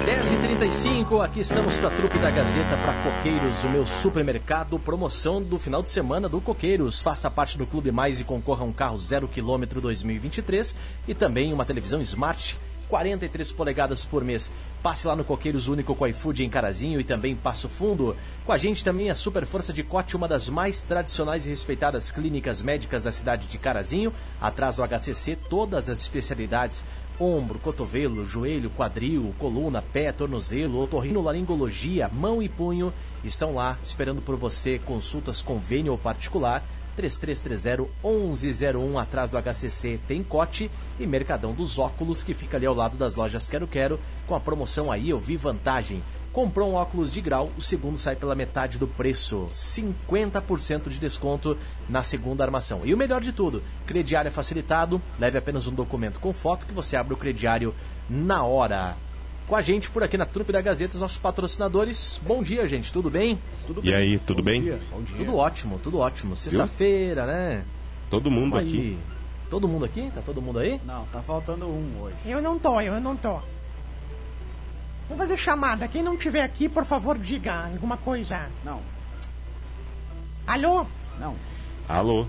10h35, aqui estamos para a trupe da Gazeta para Coqueiros, o meu supermercado. Promoção do final de semana do Coqueiros. Faça parte do Clube Mais e concorra a um carro 0 km 2023 e também uma televisão Smart 43 polegadas por mês. Passe lá no Coqueiros Único com iFood em Carazinho e também Passo Fundo. Com a gente também a Super Força de Cote, uma das mais tradicionais e respeitadas clínicas médicas da cidade de Carazinho. Atrás do HCC, todas as especialidades ombro, cotovelo, joelho, quadril, coluna, pé, tornozelo, otorrinolaringologia, mão e punho estão lá esperando por você. Consultas convênio ou particular 3330-1101 atrás do HCC tem Cote e Mercadão dos Óculos que fica ali ao lado das lojas Quero Quero com a promoção aí eu vi vantagem. Comprou um óculos de grau, o segundo sai pela metade do preço. 50% de desconto na segunda armação. E o melhor de tudo, crediário é facilitado, leve apenas um documento com foto que você abre o crediário na hora. Com a gente por aqui na Trupe da Gazeta, os nossos patrocinadores. Bom dia, gente, tudo bem? Tudo bem. E aí, tudo Bom bem? Dia. Bom dia. Tudo ótimo, tudo ótimo. Sexta-feira, né? Todo mundo Vamos aqui. aí. Todo mundo aqui? Tá todo mundo aí? Não, tá faltando um hoje. Eu não tô, eu não tô. Vamos fazer chamada. Quem não tiver aqui, por favor, diga alguma coisa. Não, Alô? não. Alô?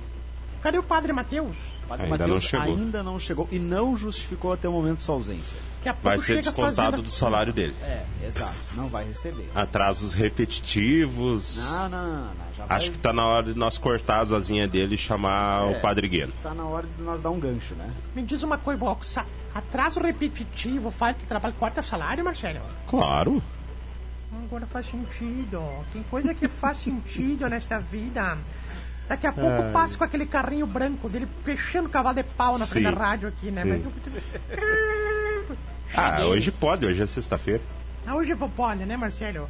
Cadê o Padre Mateus? Padre Ainda Mateus não chegou. ainda não chegou e não justificou até o momento sua ausência. Vai ser descontado do salário dele. É, exato. Não vai receber. Atrasos repetitivos. Não, não, não, não. Já vai, Acho que tá na hora de nós cortar as asinhas dele e chamar É. o padrigueiro. tá na hora de nós dar um gancho, né? Me diz uma coisa, Boxa. Atraso repetitivo, falta de trabalho, corta salário, Marcelo? Claro. Agora faz sentido. Tem coisa que faz sentido nesta vida. Daqui a pouco É. passa com aquele carrinho branco dele fechando o cavalo de pau na frente Sim. da rádio aqui, né? Mas eu... Ah, hoje pode, hoje é sexta-feira. Ah, Hoje pode, né, Marcelo?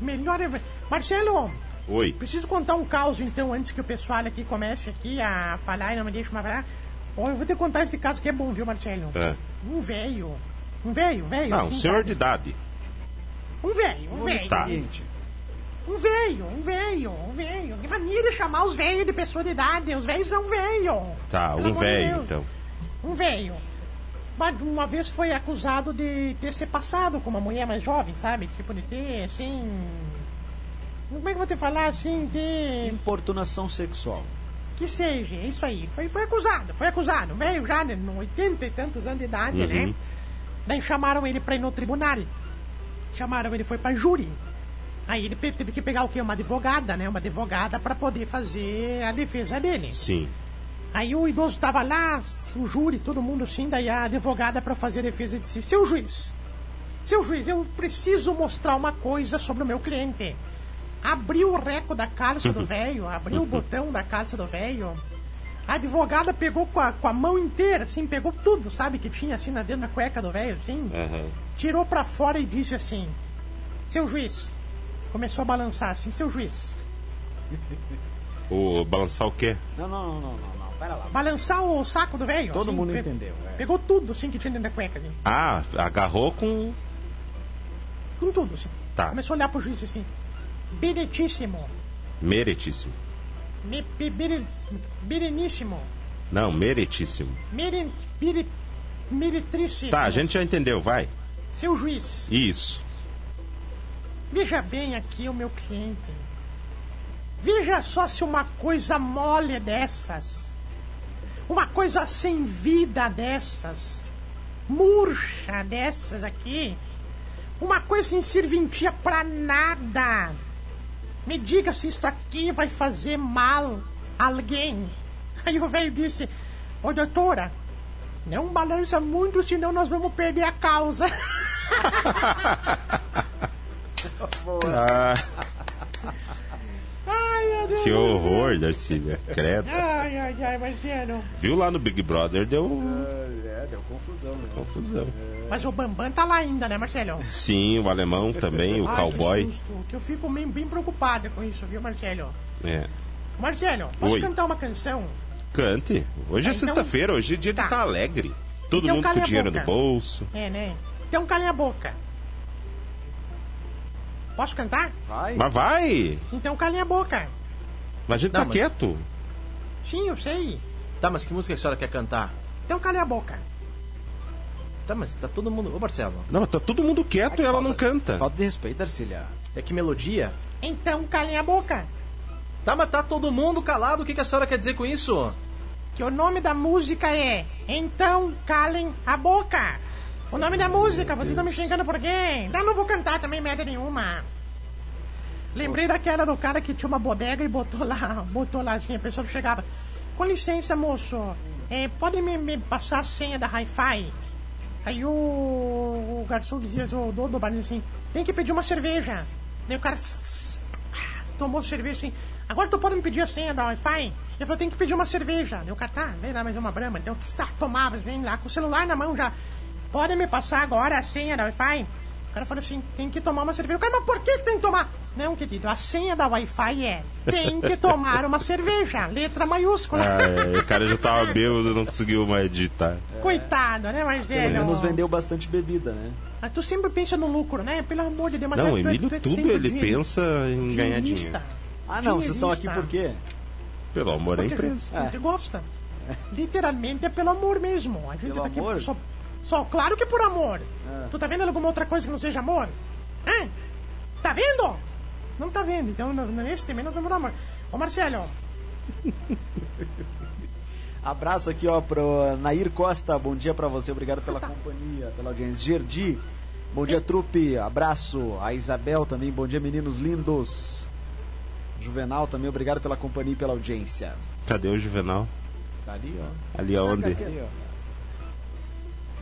Melhor é... Marcelo, Oi. preciso contar um caos, então, antes que o pessoal aqui comece aqui a falar e não me deixe mais falar. Ó, eu vou te contar esse caso que é bom, viu, Marcelo? É. Um velho. Um velho, velho. Ah, um assim, senhor sabe? de idade. Um velho, um velho. Um velho, um velho, um velho. Que maneira de chamar os velhos de pessoa de idade. Os velhos são velhos. Tá, Pelo um de Deus. então. Um velho. Mas uma vez foi acusado de ter se passado com uma mulher mais jovem, sabe? Tipo, de ter, assim... Como é que eu vou te falar, assim, de... importunação sexual. Que seja, é isso aí. Foi, foi acusado, foi acusado. Velho já, né, no 80 e tantos anos de idade, né? Daí chamaram ele pra ir no tribunal. Chamaram ele, foi pra júri. Aí ele teve que pegar o quê? Uma advogada, né? Uma advogada pra poder fazer a defesa dele. Sim. Aí o idoso tava lá, o júri, todo mundo assim, daí a advogada pra fazer a defesa disse: Seu juiz, seu juiz, eu preciso mostrar uma coisa sobre o meu cliente. Abriu o reco da calça do velho, abriu o botão da calça do velho. A advogada pegou com a, com a mão inteira, assim, pegou tudo, sabe, que tinha assim na dentro da cueca do velho, assim. Aham. Tirou pra fora e disse assim: Seu juiz. Começou a balançar assim: Seu juiz. O balançar o quê? Não, não, não, não, não, não. Pera lá. Balançar o saco do velho. Todo assim, mundo pe- entendeu. é. Pegou tudo, assim, que tinha dentro da cueca, assim. Ah, agarrou com. Com tudo, assim. Tá. Começou a olhar pro juiz assim. Beretíssimo. Meretíssimo. Me, be, bere, bereníssimo. Não, meretíssimo. Mere, bere, meretríssimo. Tá, a gente já entendeu, vai. Seu juiz, Isso. Veja bem aqui o meu cliente. Veja só se uma coisa mole dessas. Uma coisa sem vida dessas. Murcha dessas aqui. Uma coisa sem serventia pra nada. Me diga se isso aqui vai fazer mal a alguém. Aí o velho disse: Ô doutora, não balança muito, senão nós vamos perder a causa. Ah, Ai, meu Deus. que horror, Darcília. Credo. Ai, ai, ai, Marcelo. Viu lá no Big Brother, deu É, deu confusão, né? confusão. Mas o Bambam tá lá ainda, né, Marcelo? Sim, o alemão também, o Ai, cowboy. Que susto, que eu fico bem, bem preocupado com isso, viu, Marcelo? É. Marcelo, posso Oi. cantar uma canção? Cante. Hoje é Tá, então- sexta-feira, hoje é dia de Tá. estar alegre. Todo Então mundo com dinheiro no bolso. É, né? Então calem a boca. Posso cantar? Vai. Mas vai! Então calem a boca. Mas a gente Não, tá mas- quieto. Sim, eu sei. Tá, mas que música que a senhora quer cantar? Então calem a boca. Tá, mas tá todo mundo. Ô, Marcelo, Não, tá todo mundo quieto e ela não canta. Falta de respeito, Arcília. é que melodia? Então calem a boca. Tá, mas tá todo mundo calado. O que, que a senhora quer dizer com isso? Que o nome da música é Então calem a boca. O nome da música, vocês estão me xingando por quê? Eu não vou cantar também merda nenhuma. Lembrei daquela do cara que tinha uma bodega e botou lá, botou lá assim, a pessoa chegava. Com licença, moço, é, pode me, me passar a senha da Hi-Fi? Aí o, o garçom dizia, o dono do bar dizia assim, tem que pedir uma cerveja. Daí o cara tss, tss, ah, tomou cerveja assim, agora tu pode me pedir a senha da Wi-Fi? Ele falou, tem que pedir uma cerveja. Daí o cara, tá, vem lá mais uma brama. Então, tss, tá, tomava, vem lá com o celular na mão já. Pode me passar agora a senha da Wi-Fi? O cara falou assim, tem que tomar uma cerveja. O cara, mas por que, que tem que tomar? Não, querido, a senha da Wi-Fi é tem que tomar uma cerveja, letra maiúscula. Ah, é, o cara já tava bêbado, não conseguiu mais digitar. Coitado, né, Pelo Marcelo? menos vendeu bastante bebida, né? Mas tu sempre pensa no lucro, né? Pelo amor de Deus. Mas Não, tu- Emílio tu é tudo ele dinheiro- pensa em ganhar dinheiro. Ah, não, vocês estão aqui por quê? Pelo amor da empresa. A gente gosta. Literalmente é pelo amor mesmo. A gente Pelo tá aqui amor? só, só. Claro que por amor. É. Tu tá vendo alguma outra coisa que não seja amor? Hã? Tá vendo? Não tá vendo. Então, nesse também nós vamos por amor. Ô, Marcelo, Abraço aqui, ó, pro Nair Costa. Bom dia pra você, obrigado pela companhia, pela audiência. Gerdi, bom dia, trupe. Abraço. A Isabel também, bom dia, meninos lindos. Juvenal também, obrigado pela companhia e pela audiência. Cadê o Juvenal? Tá ali, ó. Ali aonde? Tá ali, ó.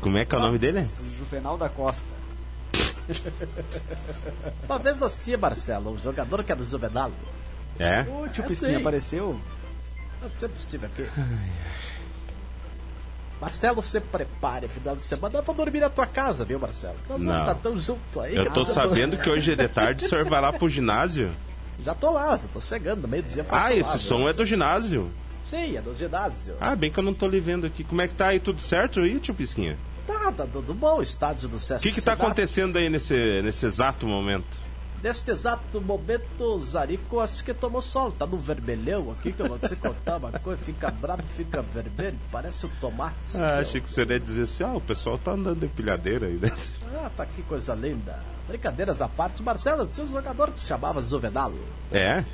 Como é que é o nome dele? O Juvenal da Costa. Uma vez nós tinha, Marcelo, um jogador que era o Juvenal. É? O tio É, Pisquinha sei. apareceu? Eu sempre estive aqui. Marcelo, se prepare, final de semana eu vou dormir na tua casa, viu, Marcelo? Nós vamos Não. estar tão junto aí. Eu tô sabendo que hoje de tarde o senhor vai lá pro ginásio. Já tô lá, já tô chegando, no meio do dia. Ah, lá, esse viu? som é do ginásio. Sim, é do ginásio. Ah, bem que eu não tô lhe vendo aqui. Como é que tá aí? Tudo certo aí, tio Pisquinha? Tá, tá tudo bom, estádio do Sesc. O que tá Cidade. acontecendo aí nesse, nesse exato momento? Neste exato momento, o Zarico acho que tomou sol. Tá no vermelhão aqui, que eu vou te contar uma coisa. Fica bravo, fica vermelho, parece um tomate. Ah, meu. achei que você ia dizer assim, ah, o pessoal tá andando em pilhadeira aí, né? Ah, tá que coisa linda. Brincadeiras à parte, Marcelo, tinha um jogador que se chamava Zuvenal. É?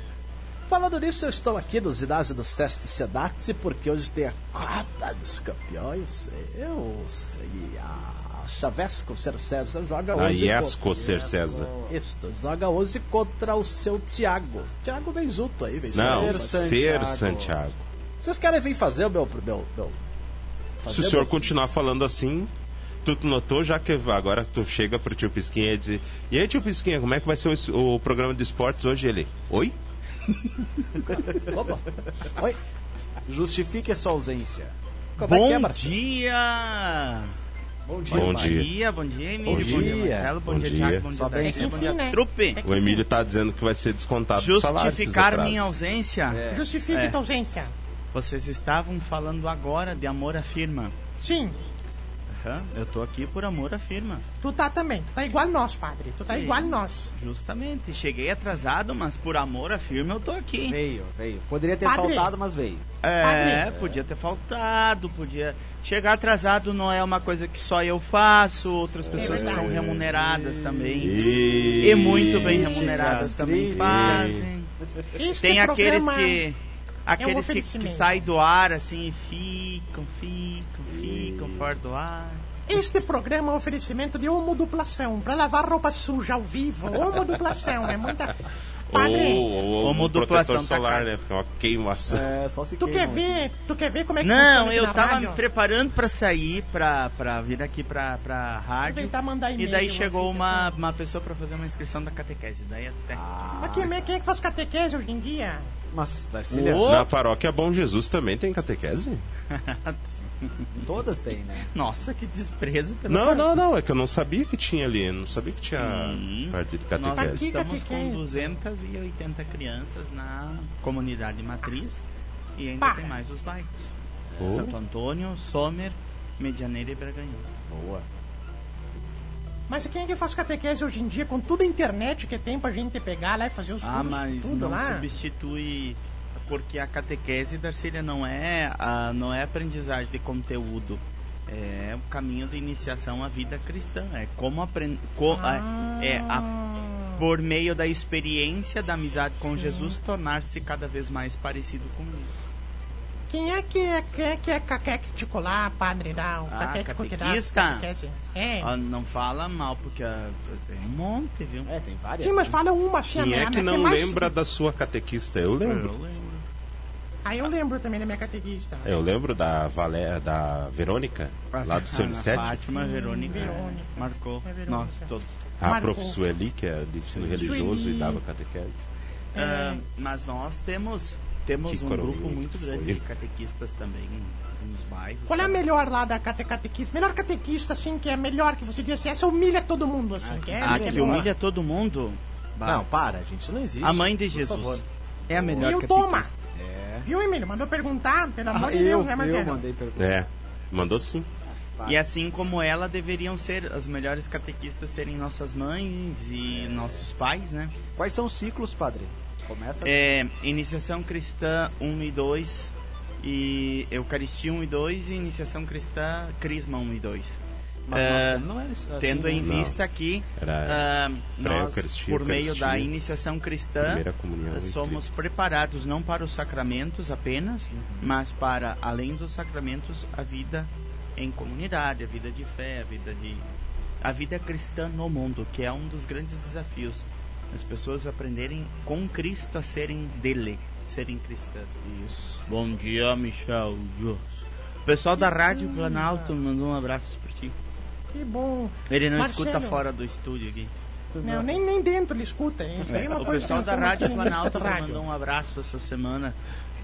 Falando nisso, eu estou aqui no ginásio do Seste Sedate porque hoje tem a Copa dos Campeões. Eu sei, a Chavesco Ser César joga A hoje. Iesco contra- Ser César. Isso, joga hoje contra o seu Thiago. Thiago vem junto aí, vem Não, ser Santiago. Santiago. Vocês querem vir fazer o meu. meu, meu Se o senhor meu- continuar falando assim, tu notou já que agora tu chega pro tio Pisquinha e diz E aí, tio Pisquinha, como é que vai ser o, o programa de esportes hoje? Ele, oi? Opa. Oi, Justifique a sua ausência. como é que é, Bom Marcelo? dia! Bom Bom Bom dia. dia, bom dia, Emílio, Bom bom dia, dia. Marcelo, bom, Bom dia, dia. Thiago, bom dia, bem, Davi, bom dia, né? trupe. O Emílio tá dizendo que vai ser descontado do salário. Justificar minha ausência. É. Justifique É. tua ausência. Vocês estavam falando agora de amor à firma. Sim, Aham, eu tô aqui por amor à firma. tu tá também. Tu tá igual nós, padre. Tu tá Sim. igual nós. Justamente. Cheguei atrasado, mas por amor à firma eu tô aqui. Veio, veio. Poderia ter Padre. faltado, mas veio. É, Padre. podia ter faltado, podia. Chegar atrasado não é uma coisa que só eu faço, outras pessoas que são remuneradas também. E... E muito bem remuneradas também fazem. Este Tem aqueles programa- que. Aqueles que, que oferecimento. saem do ar assim e ficam, ficam, ficam fora do ar. Este programa é um oferecimento de homoduplação, pra lavar roupa suja ao vivo. Homoduplação, é muita... Padre, Ou, ou, Como um protetor duplação tá solar, né? Fica uma queimação. É, só se tu quer ver, tu quer ver como é que Não, eu tava rádio? me preparando pra sair, pra, pra vir aqui pra, pra Vou rádio. tentar mandar E e-mail. daí vou chegou uma, uma pessoa pra fazer uma inscrição da catequese. Daí até. Mas quem, é- quem é que faz catequese hoje em dia? Mas, Darcília, Na paróquia Bom Jesus também tem catequese? Todas têm, né? Nossa, que desprezo pelo Não, não, não, é que eu não sabia que tinha ali, não sabia que tinha Sim. parte de Nós catequese. Aqui, estamos com catequese. 280 crianças na comunidade matriz e ainda Pá. tem mais os bairros. Oh. Santo Antônio, Sommer, Medianeira e Braganhão. Boa. Mas quem é que faz catequese hoje em dia com toda a internet que tem pra gente pegar lá e fazer os Ah, cursos, mas tudo não lá? substitui porque a catequese Darcília não é a, não é aprendizagem de conteúdo. É o caminho de iniciação à vida cristã. É como aprender. Ah. é a, por meio da experiência da amizade com Jesus, tornar-se cada vez mais parecido com ele. Quem é que é, quem é, que é caquético lá, padre lá? O Ah, que catequista? É. Ah, não fala mal, porque ah, tem um monte, viu? É, tem várias. Sim, mas né? fala uma assim, Quem é que não mais- lembra da sua catequista? Eu lembro. Eu lembro. Aí eu lembro também da minha catequista. Eu lembro da Valé, da Verônica, lá do seu Unicef. Fátima, Verônica, Verônica. marcou É Verônica. nós todos. A Marcou. prof. Sueli, que é de ensino religioso Sueli. e dava catequese. É. Ah, mas nós temos temos Que um grupo muito grande foi. de catequistas também nos bairros. Qual é a melhor lá da cate catequista? Melhor catequista, assim, que é melhor que você diz assim, essa humilha todo mundo, assim, que é, Ah, que é que humilha todo mundo? Bah, Não, para, gente, isso não existe. a mãe de Por Jesus. favor. É a melhor Viu, catequista. toma! Viu, Emílio? Mandou perguntar, pelo amor Ah, de eu, Deus, né, eu Marcelo? mandei pergunta. É, mandou sim. E assim como ela, deveriam ser as melhores catequistas serem nossas mães e nossos pais, né? Quais são os ciclos, padre? Começa. É, iniciação cristã 1 e 2 e Eucaristia 1 e 2 e iniciação cristã Crisma 1 e 2. Mas nós temos- não é assim, Tendo em não. vista que Era ah, nós, por meio da iniciação cristã, somos preparados não para os sacramentos apenas, Uhum. mas para, além dos sacramentos, a vida em comunidade, a vida de fé, a vida de a vida cristã no mundo, que é um dos grandes desafios. As pessoas aprenderem com Cristo a serem dele, serem cristãs. Isso. Bom dia, Michel. O pessoal da Rádio Planalto mandou um abraço para ti. Que bom. Ele não Marcelo. escuta fora do estúdio aqui. Não, nem, nem dentro ele escuta. É uma O pessoal da Rádio Planalto mandou um abraço essa semana.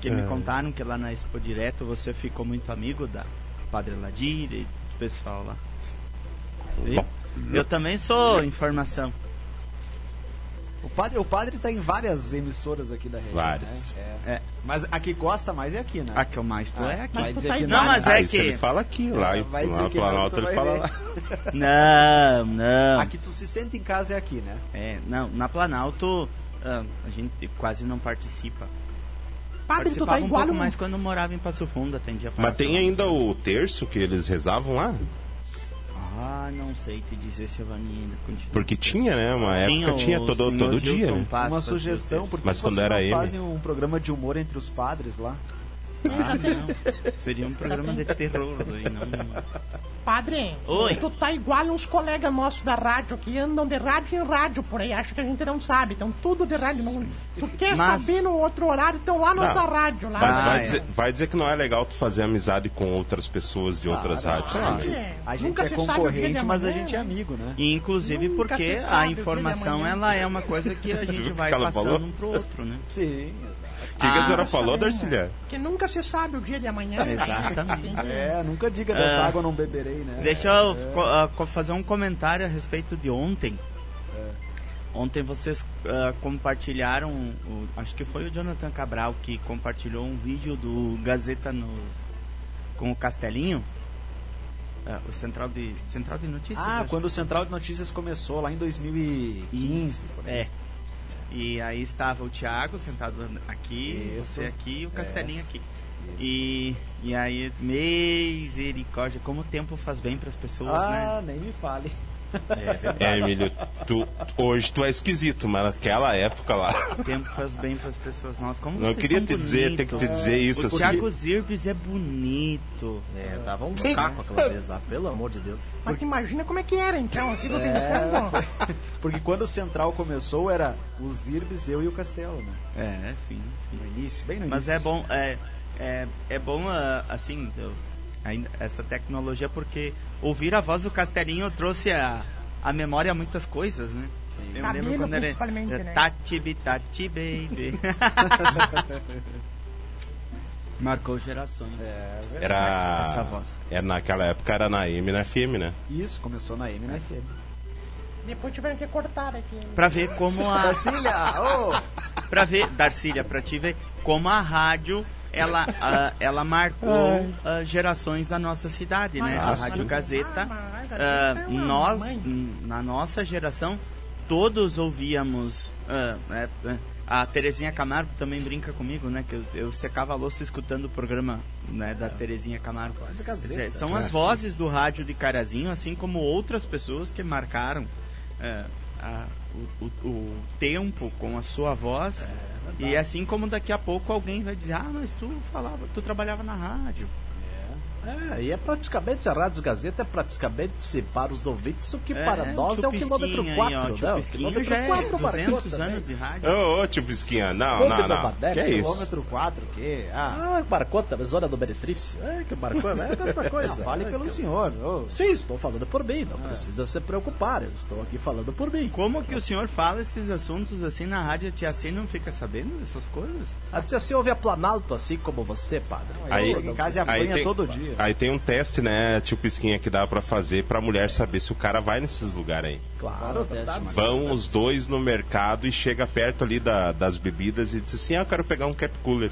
Que É. me contaram que lá na Expo Direto você ficou muito amigo da Padre Ladir e do pessoal lá. E Eu também sou informação. O padre, o padre tá em várias emissoras aqui da região. Várias. Né? É. É. Mas a que gosta mais é aqui, né? A que eu mais tô Ah, é aqui. Mas tá Não, não. mas ah, é isso que. ele fala aqui, lá, em- Vai lá dizer no que não, Planalto ele vai fala lá. Não, não. Aqui tu se sente em casa é aqui, né? É, não, na Planalto ah, a gente quase não participa. Padre, tu tá um igual pouco um... mais quando eu morava em Passo Fundo, atendia Mas tem ainda o terço que eles rezavam lá? Ah, não sei te dizer se a Vaninha ainda continua. Porque tinha, né? Uma época tinha todo, todo Gilson dia, né? Paz Uma sugestão, porque Mas quando era ele. fazem um programa de humor entre os padres lá? Ah, não. Seria um programa de terror, aí não. Padre, Oi. tu tá igual uns colegas nossos da rádio que andam de rádio em rádio por aí, acha que a gente não sabe. Então tudo de rádio. Não... Tu quer Mas- saber no outro horário, estão lá na outra rádio. Lá Mas Ah, vai, é. dizer, vai dizer que não é legal tu fazer amizade com outras pessoas de outras rádios claro. também. É, A gente nunca é concorrente, de mas a gente é amigo, né? E, inclusive Nunca porque a de informação ela é uma coisa que a gente vai passando falou? um pro outro, né? Sim, exato. O que, que a Ah, senhora falou? Darcilha? Que nunca se sabe o dia de amanhã. Exatamente. Tem que- É, nunca diga dessa Ah. água eu não beberei, né? Deixa eu co- ah, co- fazer um comentário a respeito de ontem. Ontem vocês ah, compartilharam, o- acho que foi o Jonathan Cabral que compartilhou um vídeo do Gazeta nos, com o Castelinho. Ah, o Central de, Central de Notícias. Ah, quando o Central de Notícias começou, lá em 2015. por aí. É. E aí estava o Thiago sentado aqui, Isso. você aqui e o É. Castelinho aqui. Isso. E, e aí, misericórdia, como o tempo faz bem para as pessoas, Ah, né? nem me fale. É, Emílio, tu, hoje tu é esquisito, mas naquela época lá. O tempo faz bem para as pessoas. Nossa, como Não vocês queria te dizer, tem que te dizer isso O assim. Thiago Zirbis é bonito. É, dava um caco aquela vez lá, pelo amor de Deus. Mas tu imagina como é que era, então. Eu fico É. pensando. Porque quando o Central começou, era os Irbes, eu e o Castelo, né? É, sim, sim. No início, bem no Mas início. é bom, é, é, é bom ah, assim, eu- essa tecnologia, porque ouvir a voz do Castelinho trouxe a, a memória a muitas coisas, né? Eu Cabelo, lembro quando era é, né? Tati Bitati Baby. Marcou gerações. É, verdade. Era. Essa voz. É, naquela época era na M na FM, né? Isso, começou na M na FM. Depois tiveram que cortar aqui. Pra ver como a. Brasília! Ô! pra ver, Darcília, pra te ver como a rádio ela, ah, ela marcou ah, gerações da nossa cidade, né? A. Rádio Gazeta. É uma nós, na nossa geração, todos ouvíamos. né, a Terezinha Camargo também brinca comigo, né? Que eu, eu secava a louça escutando o programa né, da Terezinha Camargo. Dizer, são as vozes do rádio de Carazinho, assim como outras pessoas que marcaram é, a- o, o- o tempo com a sua voz. e assim como daqui a pouco alguém vai dizer, ah, mas tu falava, tu trabalhava na rádio. É, e é praticamente, a Rádio Gazeta é praticamente para os ouvintes o que É, para nós é o quilômetro aí, 4, ó, né? O quilômetro já é 4 marcou 200 também. anos de rádio. Ô, ô, tio Pisquinha, não, não, não. Badeca, Que é isso? Quilômetro 4, o quê? Ah, Ah, marcou também, zona do Meretriz. É, que marcou, é a mesma coisa. não, fale É, pelo que- senhor. ô. Sim, estou falando por mim, não precisa se preocupar, eu estou aqui falando por mim. Como que o senhor fala esses assuntos assim na rádio? A tia C não fica sabendo dessas coisas? A tia se ouve a Planalto assim como você, padre. Aí- Chega em casa e Aí apanha tem, todo dia. Aí tem um teste, né, tio Pisquinha, que dá pra fazer pra mulher saber se o cara vai nesses lugares aí. Claro. Marcos. Vão os dois no mercado e chega perto ali da- das bebidas e diz assim, ah, eu quero pegar um cap cooler.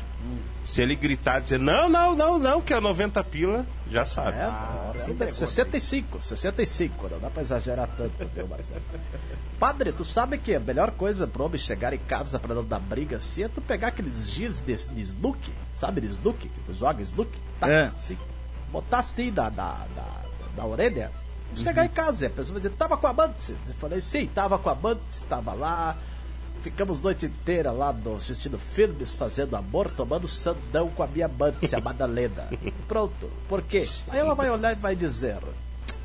Se ele gritar, dizer, não, não, não, não, que é 90 pila, já sabe. É, Ah, é, entregou. 65, 65, não dá pra exagerar tanto, meu Marcelo. Padre, tu sabe que a melhor coisa pro homem chegar em casa pra não dar briga assim é tu pegar aqueles giros de, de Snook, sabe de Snook, que tu joga Snook? Tá, É. assim, botar assim da, da, da, da orelha, chegar em casa, a pessoa vai dizer, tava com a amante? Eu falei, sim, tava com a amante, tava lá, ficamos noite inteira lá no, assistindo filmes, fazendo amor, tomando sandão com a minha amante, a Madalena. Pronto, por quê? Aí ela vai olhar e vai dizer,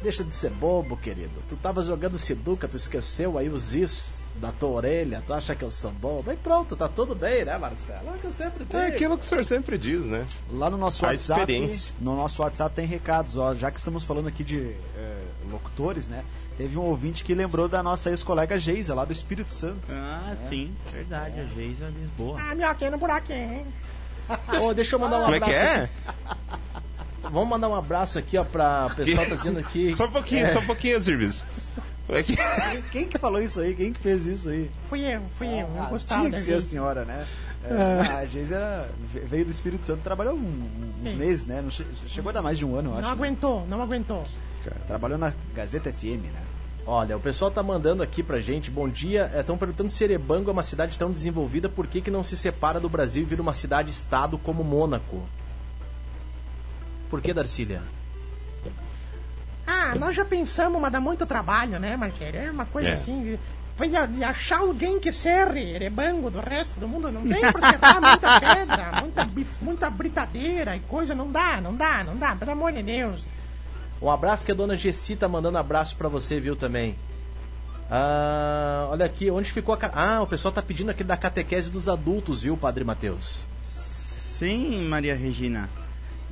deixa de ser bobo, querido, tu tava jogando sinuca, tu esqueceu aí os is da tua orelha, tu acha que eu sou bobo? Aí pronto, tá tudo bem, né, Marcelo? É o que eu sempre digo. É aquilo que o senhor sempre diz, né? Lá no nosso A WhatsApp, experiência. no nosso WhatsApp tem recados, ó, já que estamos falando aqui de eh, locutores, né? Teve um ouvinte que lembrou da nossa ex-colega Geisa, lá do Espírito Santo. Ah, sim, verdade. A Geisa Lisboa. Ah, minhoquinha no buraquinho, hein? Ô, deixa eu mandar um Como é abraço. que é? Vamos mandar um abraço aqui, ó, pra o pessoal tá dizendo aqui. Só um pouquinho, só um pouquinho, Zirbis. Como é que Quem que falou isso aí? Quem que fez isso aí? Fui eu, fui eu. Eu Ah, gostava tinha que ser a senhora, né? É, A Geisa era- ve- veio do Espírito Santo, trabalhou um- uns Sim. meses, né? Não che- chegou a dar mais de um ano, eu acho. Não né? aguentou, não aguentou. Trabalhou na Gazeta FM, né? Olha, o pessoal tá mandando aqui pra gente, bom dia. Estão perguntando se Erebango é uma cidade tão desenvolvida, por que, que não se separa do Brasil e vira uma cidade-estado como Mônaco? Por que, Darcília? Ah, nós já pensamos, mas dá muito trabalho, né, Marqueiro? É uma coisa É. assim. Vai a- e achar alguém que serre Erebango do resto do mundo. Não tem pra serrar muita pedra, muita, bif- muita britadeira e coisa. Não dá, não dá, não dá, pelo amor de Deus. Um abraço que a dona Gessi tá mandando abraço pra você, viu, também. Ah, olha aqui, onde ficou a... Ah, o pessoal tá pedindo aqui da catequese dos adultos, viu, Padre Matheus? Sim, Maria Regina.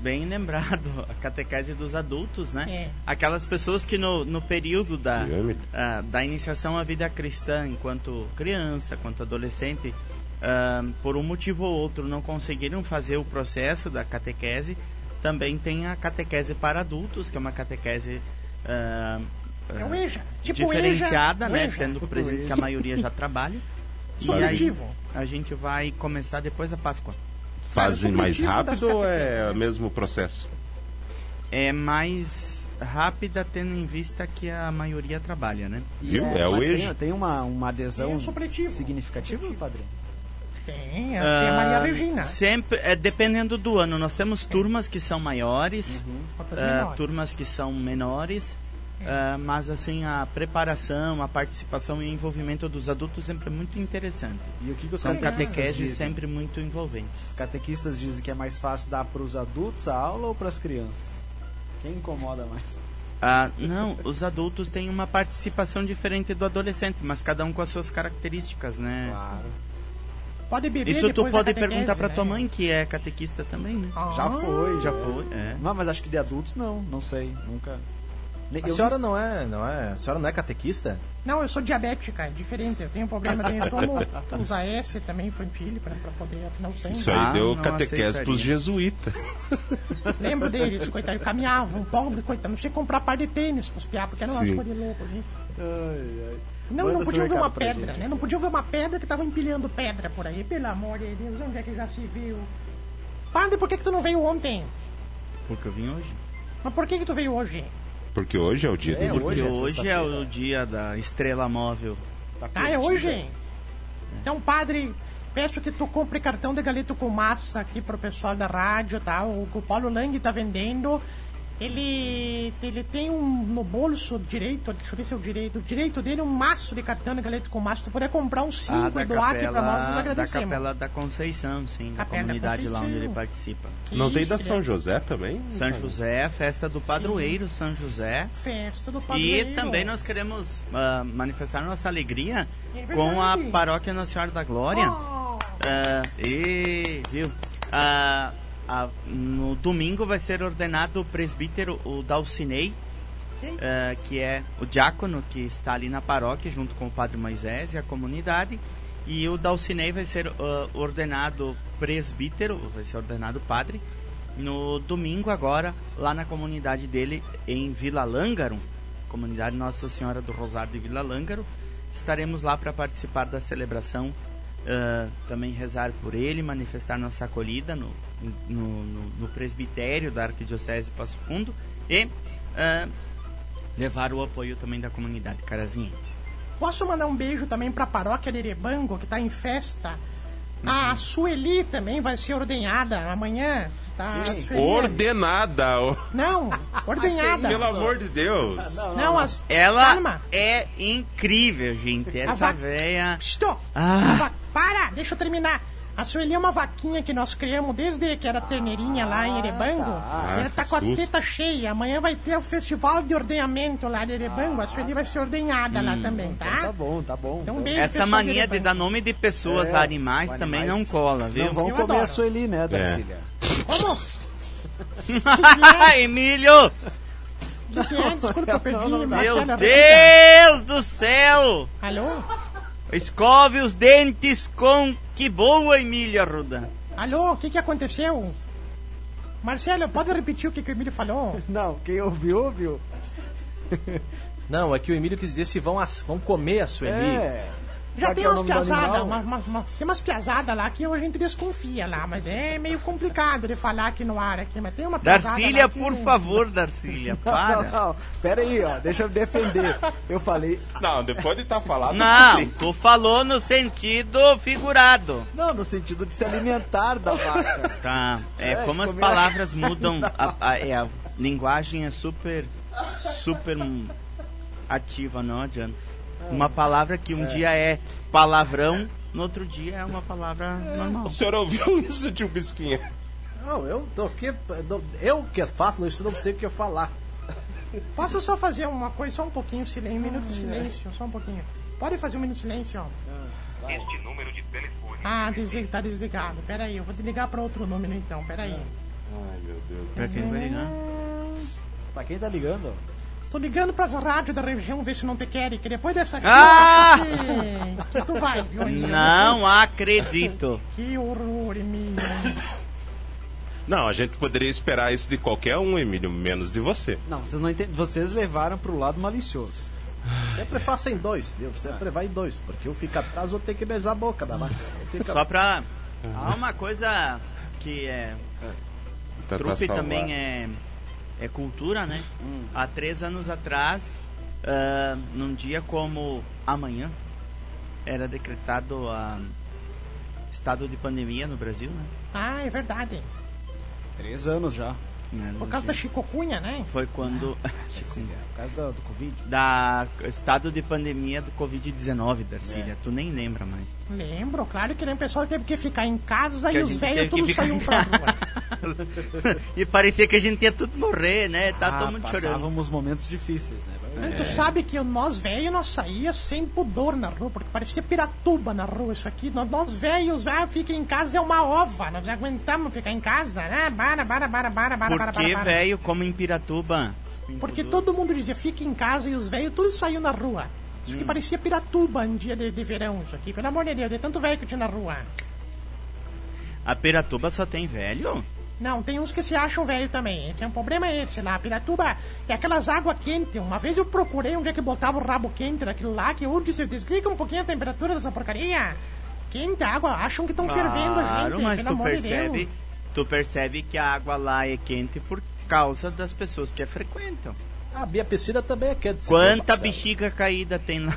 Bem lembrado, a catequese dos adultos, né? É. Aquelas pessoas que no, no período da, ah, da iniciação à vida cristã, enquanto criança, enquanto adolescente, ah, por um motivo ou outro não conseguiram fazer o processo da catequese, também tem a catequese para adultos, que é uma catequese ah, É EJA. Tipo diferenciada, EJA, né? EJA. Tendo presente que a maioria já trabalha. E aí, Supletivo. a gente vai começar depois da Páscoa. Fazem mais rápido ou é o mesmo processo? é mais rápida tendo em vista que a maioria trabalha, né? E Viu? É o mas EJA. Tem, tem uma, uma adesão É supletivo. significativa, padre? Tem, tem a Maria Ah, Regina. Sempre, é, dependendo do ano, nós temos turmas que são maiores, ah, menores. turmas que são menores, ah, mas assim a preparação, a participação e o envolvimento dos adultos sempre é muito interessante. E o que, que os São catequistas catequeses dizem? sempre muito envolventes. Os catequistas dizem que é mais fácil dar para os adultos a aula ou para as crianças? Quem incomoda mais? Ah, não, os adultos têm uma participação diferente do adolescente, mas cada um com as suas características, né? Claro. Pode beber Isso tu pode perguntar pra né? tua mãe, que é catequista também, né? Ah, Já foi, Já foi, é. Não, mas acho que de adultos não, não sei, nunca. A senhora não é, não é, a senhora não é catequista? Não, eu sou diabética, é diferente. Eu tenho um problema de. Eu tomo uns AS também infantil pra, pra poder afinal sempre. Isso aí Ah, deu não catequese aceitaria. pros jesuítas. Lembro deles, coitado, caminhavam, pobre, coitado. Não sei comprar par de tênis pros piá, porque era umas Sim. coisas loucas ali. Ai, ai. Não, Manda não seu podia ver uma pedra, gente. né? Não podia ver uma pedra que tava empilhando pedra por aí. Pelo amor de Deus, onde é que já se viu? Padre, por que, que tu não veio ontem? Porque eu vim hoje. Mas por que, que tu veio hoje? Porque hoje é o dia É, do. Porque Hoje é é o dia da estrela móvel. Tá Ah, é hoje? Então, padre, peço que tu compre cartão de galeto com massa aqui pro pessoal da rádio, tá? O que o Paulo Lang tá vendendo. Ele, ele tem um no bolso direito, deixa eu ver se é o direito, o direito dele um maço de cartão de galeto com. Se tu puder comprar uns Ah, 5 e doar aqui pra nós, nós da agradecemos. Capela da Conceição, sim, da Capela da comunidade lá onde ele participa. Não tem Isso, da que São é José também? São José, festa do padroeiro São José. Festa do padroeiro. E também nós queremos ah, manifestar nossa alegria É com a paróquia Nossa Senhora da Glória. Oh, Ah, e, viu? Ah, ah, no domingo vai ser ordenado o presbítero, o Dalcinei, ah, que é o diácono que está ali na paróquia, junto com o padre Moisés e a comunidade. E o Dalcinei vai ser ah, ordenado presbítero, vai ser ordenado padre, no domingo agora, lá na comunidade dele, em Vila Lângaro, comunidade Nossa Senhora do Rosário de Vila Lângaro. Estaremos lá para participar da celebração, ah, também rezar por ele, manifestar nossa acolhida no, no, no- no presbitério da Arquidiocese Passo Fundo e ah, levar o apoio também da comunidade carazinhense. Posso mandar um beijo também pra paróquia de Erebango, que tá em festa. A Sueli também vai ser ordenhada amanhã. Tá? Ordenada. Não, ordenhada. Pelo amor de Deus. Não, as... Ela Calma. é incrível, gente. A Essa va- véia. Estou. Ah. Para, deixa eu terminar. A Sueli é uma vaquinha que nós criamos desde que era terneirinha lá em Erebango. tá. Ela Ah, tá com as tetas cheias. Amanhã vai ter o festival de ordenhamento lá de Erebango. A Sueli vai ser ordenhada lá também, Então tá? tá bom, tá bom. Então, Então, beijo, Essa mania de Erebango. dar nome de pessoas É, a animais também animais. não cola, viu? Não vão Eu comer adoro. a Sueli, né, Darcília? Como? Emílio! O que é? Desculpa que eu perdi. Meu Deus do céu! Alô? Escove os dentes com que boa, Emílio Arruda. Alô, o que que aconteceu? Marcelo, pode repetir o que, que o Emílio falou? Não, quem ouviu, ouviu. Não, é que o Emílio quis dizer se vão, as- vão comer a Sueli. É. Já tem é umas piazadas, uma- uma- uma- tem umas piazadas lá que a gente desconfia lá, mas é meio complicado de falar aqui no ar aqui, mas tem uma piazada Darcília, que- por favor, Darcília, Não, não, para. não. Pera aí, ó. Deixa eu defender. Eu falei. Não, depois de estar falado. Não, tu falou no sentido figurado. Não, no sentido de se alimentar da vaca. Tá, é, É, como as comer- palavras mudam, a, a- é, a linguagem é super, super ativa, não adianta. Uma palavra que um dia é palavrão, no outro dia é uma palavra normal. O senhor ouviu isso, tio Bisquinha? Não, eu tô aqui. Eu que falo isso, não sei o que eu falar. Posso só fazer uma coisa, só um pouquinho, silêncio, um minuto de silêncio, só um pouquinho. Pode fazer um minuto de silêncio, ó. Este número de telefone. Ah, deslig, tá desligado. Pera aí, eu vou desligar pra outro número então, pera aí. Ai, meu Deus. Pra quem vai ligar? Pra quem tá ligando? Tô ligando pras rádios da região ver se não te querem, que depois dessa aqui, Ah! que, que tu vai, viu? Não acredito. Que horror, Emílio. Não, a gente poderia esperar isso de qualquer um, Emílio, menos de você. Não, vocês não entendem. Vocês levaram pro lado malicioso. Sempre faça em dois, viu? Sempre vai em dois, porque eu fico atrás, vou ter que beijar a boca da vaca. Só pra. Há uma coisa que é. Trupe salvar. também é, é cultura, né? Há três anos atrás, ah, num dia como amanhã, era decretado a estado de pandemia no Brasil, né? Ah, é verdade. Três anos já. Né, Por causa da dia. chicopunha, né? Foi quando. Sim, é, por causa do, do Covid. da estado de pandemia do Covid-19, Darcília. Tu nem lembra mais. Lembro, claro que nem o pessoal teve que ficar em casa Que e a os velhos tudo em pra rua. e parecia que a gente ia tudo morrer, né? Tá ah, todo mundo chorando. passávamos momentos difíceis, né? E Tu sabe que nós velhos, nós saía sem pudor na rua, porque parecia piratuba na rua isso aqui. Nós, nós velhos, ah, fica em casa é uma ova. Nós aguentamos ficar em casa, né? Bara, bara, bara, bara, bara, bara, Porque, bara. velho, como em Piratuba Porque todo mundo dizia, fica em casa e os velhos tudo saiu na rua. Isso Hum. que parecia Piratuba em dia de, de verão, isso aqui. Pelo amor de Deus, de tanto velho que tinha na rua. A Piratuba só tem velho? Não, tem uns que se acham velho também. Esse é um problema esse lá. Piratuba é aquelas águas quentes. Uma vez eu procurei um dia que botava o rabo quente daquilo lá, que eu disse, desliga um pouquinho a temperatura dessa porcaria. Quente, a água, acham que estão fervendo, Claro, gente. mas pelo tu amor de percebe, Deus. tu percebe que a água lá é quente por causa das pessoas que a frequentam. A minha piscina também é quente. Quanta bexiga caída tem lá?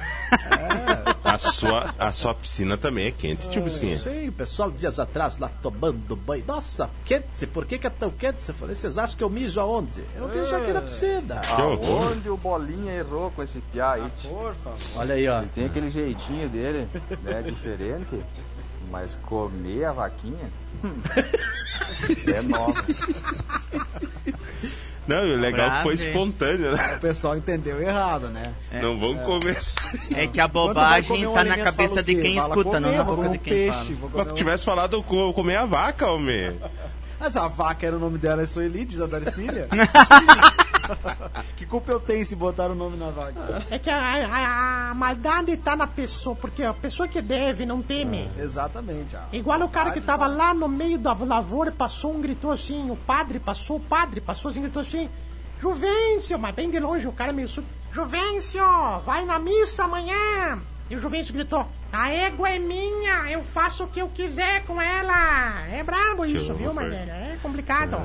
A sua, a sua piscina também é quente, tio Bisquinha. Sim, o pessoal dias atrás lá tomando banho. Nossa, quente, por que, que é tão quente? Você falou, vocês acham que eu mijo aonde? Eu mijo aqui na piscina. Que horror. Aonde o Bolinha errou com esse piá aí? Por favor. Olha aí, ó. Ele tem aquele jeitinho dele, né, diferente, mas comer a vaquinha é nova. Não, o legal é que foi espontâneo, né? O pessoal entendeu errado, né? Não vamos começar. É que a bobagem um tá na cabeça de quem Fala escuta, não comer, na vou boca de quem peixe, fala. um- tivesse falado co- comer a vaca, homem. Mas a vaca era o nome dela, é Sueli, diz a Darcília. que culpa eu tenho se botar o nome na vaca? É que a, a, a maldade tá na pessoa, porque a pessoa que deve não teme. Exatamente. ah. Igual o cara que Maldade tava tá- lá no meio da lavoura, passou um, gritou assim, o padre passou, o padre passou assim, gritou assim, Juvencio, mas bem de longe, o cara meio surdo, Juvencio, vai na missa amanhã. E o Juvencio gritou, a égua é minha, eu faço o que eu quiser com ela. É brabo isso, viu, Marlene? É complicado.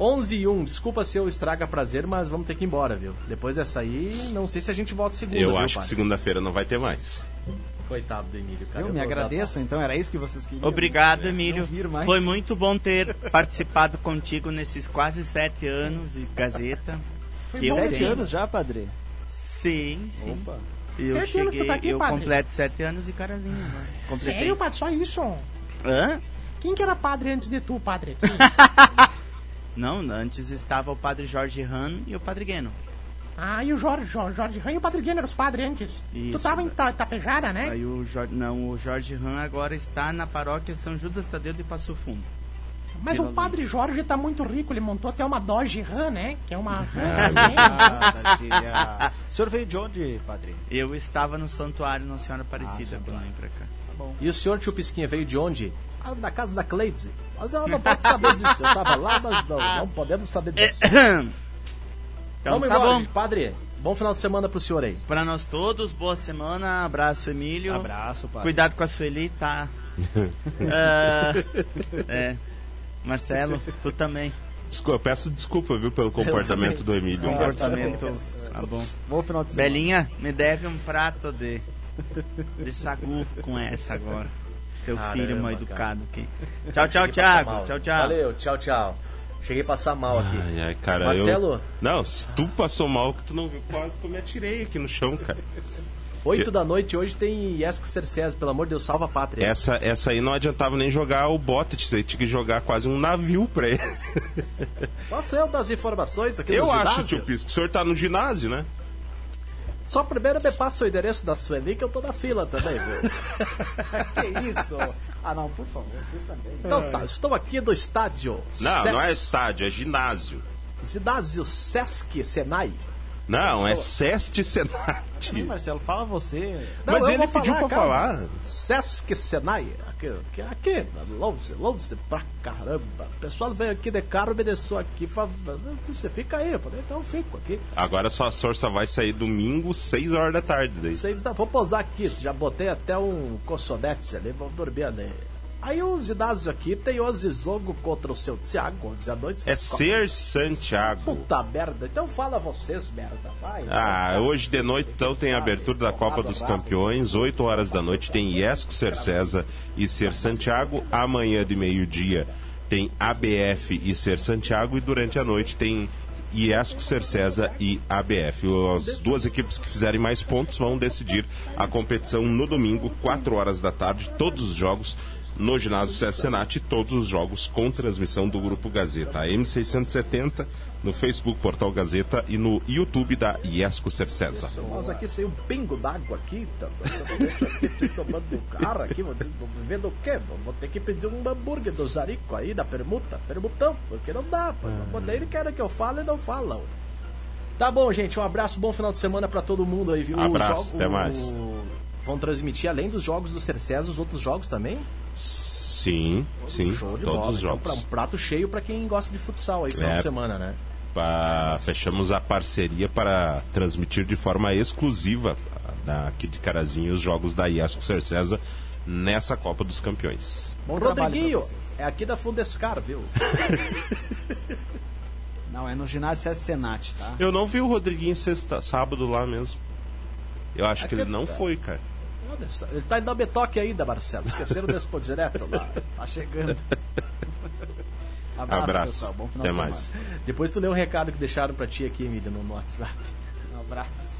11 e 1, desculpa se eu estraga prazer, mas vamos ter que ir embora, viu? Depois dessa aí, não sei se a gente volta segunda. Eu viu, acho que padre? segunda-feira não vai ter mais. Coitado do Emílio, cara. Eu Eu me agradeço, então era isso que vocês queriam. Obrigado, Não Emílio. Foi muito bom ter participado contigo nesses quase sete anos de Gazeta. Que eu Sete tenho. anos já, padre? Sim, sim. Opa. Eu Sete anos que tu cheguei, tá aqui, eu padre? completo sete anos e carazinho. Né? Completei. Sério, padre, só isso? Hã? Quem que era padre antes de tu, padre? Não, antes estava o padre Jorge Han e o padre Gueno. ah, e o Jorge, Jorge, Jorge Ran e o padre Guilherme eram os padres antes. tu Isso, tava em né? Ta- Tapejara, né? Aí o Jorge, não, o Jorge Han agora está na paróquia São Judas Tadeu de Passo Fundo. Mas Vila o padre Jorge tá muito rico, ele montou até uma Dodge Ram, né? Que é uma Ram. Ah, Darcília. O senhor veio de onde, padre? Eu estava no santuário Nossa Senhora Aparecida Ah, quando vim pra cá. E o senhor tio Pisquinha veio de onde? Ah, da casa da Cleide. Mas ela não pode saber disso. Eu tava lá, mas não, não podemos saber disso. Então Vamos tá embora, gente. Padre. Bom final de semana pro senhor aí. Para nós todos, boa semana. Abraço, Emílio. Abraço, padre. Cuidado com a Sueli, tá? Ah, é. Marcelo, tu também. Desculpa, eu peço desculpa, viu, pelo comportamento do Emílio. Comportamento. Tá bom. Bom final de semana. Belinha, me deve um prato de, de sagu com essa agora. Teu Caramba, filho mal educado aqui. Tchau, tchau, Thiago. Tchau, tchau. Valeu, tchau, tchau. Cheguei a passar mal aqui. Ai, ai, cara, Marcelo? eu... Não, se tu passou mal que tu não viu, quase que eu me atirei aqui no chão, cara. 8 da noite hoje tem Iesco Cercés, pelo amor de Deus, salva a pátria. Essa, essa aí não adiantava nem jogar o bot, você tinha que jogar quase um navio pra ele. Posso eu dar as informações aqui Eu no acho, ginásio? tio Pisco, o senhor tá no ginásio, né? Só primeiro me passa o endereço da Sueli que eu tô na fila também, viu? Que isso? Ah, não, por favor, vocês também. Então tá, estou aqui no estádio. Não, Ses- não é estádio, é ginásio. Ginásio Sesc Senai. Não, é Estou- Seste Senat. Ih, Marcelo, fala você. Não, Mas ele pediu pra calma. falar. Sesc Senai. Aqui, aqui, aqui longe, longe pra caramba. O pessoal veio aqui de carro, deixou aqui. fa- Você fica aí. Eu falei, então eu fico aqui. Agora só a Sorça vai sair domingo, 6 horas da tarde. Daí. Vou posar aqui. Já botei até um colchonete ali, vou dormir ali. Aí os ginásios aqui tem hoje jogo contra o seu Thiago, hoje à noite. É ser Santiago. Puta merda, então fala vocês, merda. Vai. Ah, hoje de noite então tem a abertura da Copa dos Campeões, 8 horas da noite tem Iesco Cercesa e Ser Santiago, amanhã de meio-dia tem ABF e Ser Santiago e durante a noite tem Iesco Cercesa e ABF. As duas equipes que fizerem mais pontos vão decidir a competição no domingo, 4 horas da tarde, todos os jogos no ginásio César Senat, todos os jogos com transmissão do Grupo Gazeta, a M670, no Facebook Portal Gazeta e no YouTube da Iesco Cercesa. Nós aqui sem um pingo d'água aqui, tá? Aqui tomando um carro aqui, vou, vou vendo o quê? Vou- Vou ter que pedir um hambúrguer do Zarico aí, da permuta, permutão, porque não dá, pô. Ah. Quando ele quer que eu fale, não falam. Tá bom, gente. Um abraço, bom final de semana pra todo mundo aí, viu? O Abraço, jogo- até o- mais. Vão transmitir, além dos jogos do Cercesa, os outros jogos também? Sim, sim, Show de todos bola. os Então, jogos. pra- um prato cheio pra quem gosta de futsal aí, final É. de semana, né? Pa- fechamos a parceria para transmitir de forma exclusiva aqui de Carazinho os jogos da IESCO Cercesa nessa Copa dos Campeões. Bom Rodriguinho, pra é aqui da Fundescar, viu? Não, é no ginásio CS Senat, tá? Eu não vi o Rodriguinho sexta, sábado lá mesmo. Eu acho que ele não foi, cara. Olha só, Ele tá indo dar betoque ainda, Marcelo. Esqueceram desse pô direto lá. Tá chegando. Abraço, Abraço. pessoal. Bom final Até de mais. semana. Depois tu lê um recado que deixaram pra ti aqui, Emílio, no no WhatsApp. Um abraço.